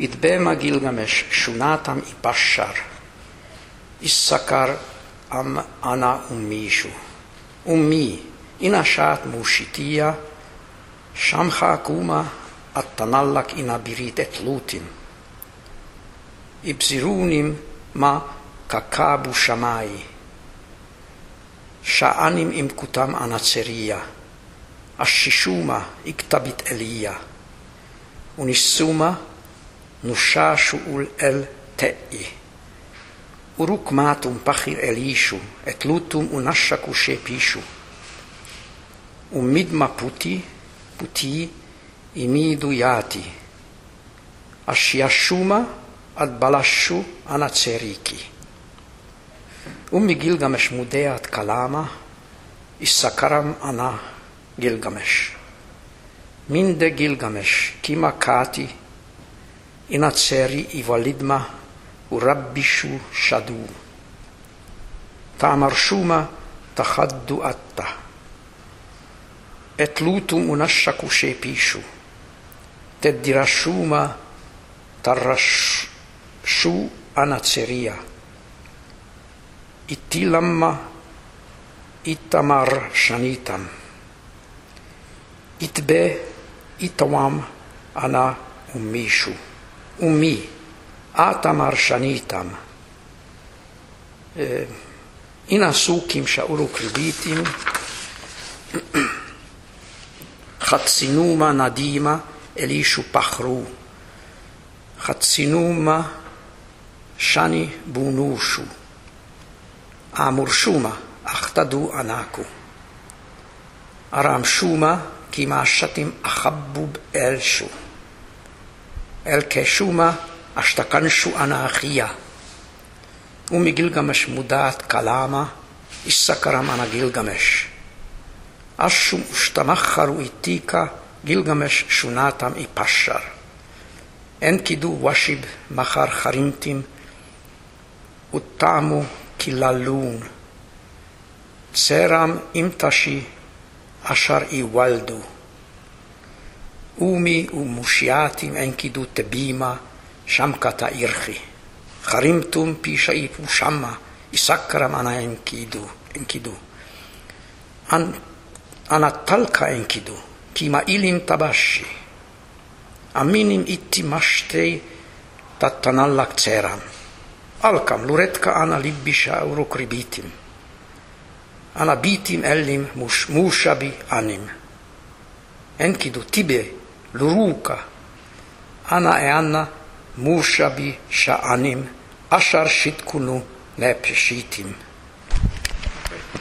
Itbema Gilgamesh Shunatam i Pashar. Isakar am ana umišu, Umi inašat Mushitia šamha kuma, attanallak inabirit et lutim, ma kakabu šamaji, Shaanim Imkutam kutam Ashishuma ašishuma iktabit elija, unissuma ul el te'i. Uruk matum pachir elishu, et lutum unashaku shepishu. Umidma puti, puti, imidu yati. Ashiashuma ad balashu anatseriki. Ummi Gilgamesh mudeat kalama, issakaram ana Gilgamesh. Minde Gilgamesh, kima kati, inatseri ivalidma, urabbishu shadu. Tamarshuma tahaddu atta. Et lutum unashaku shepishu. Teddirashuma tarrashu anatseria. Itilamma itamar shanitam. Itbe itawam ana ummishu. ומי? את אמר שאני איתם. אין הסוכים שאולו קרדיטים, חצינומה נדימה אלישו פחרו, חצינומה שאני בונושו, אמור שומה אך תדו ענקו, ארם שומה כי מה שתים אחבוב אלשו. אל כשומה אשתקן שוענה אחיה. ומגילגמש מודעת קלעמה, איסקרמנה גילגמש. אשום ושתמח חרו איתיקה, גילגמש שונתם איפשר. אין קידו ושיב מחר חרינטים, וטעמו כללון. צרם אם תשי אשר איוולדו. قومي ومشياتي انكدو تبيما شمكة إرخي خرمتم بي شيب وشما يسكر أنا انكدو انكدو أن أنا تلقى انكدو كما إلين تباشي أمينم إتي مشتي tattanallak tseran. Alkam luretka ana libbisha urukri bitim. Ana bitim ellim mush mushabi anim. Enkidu tibe luruka. Ana e anna mushabi sha'anim. Ashar shitkunu lepshitim.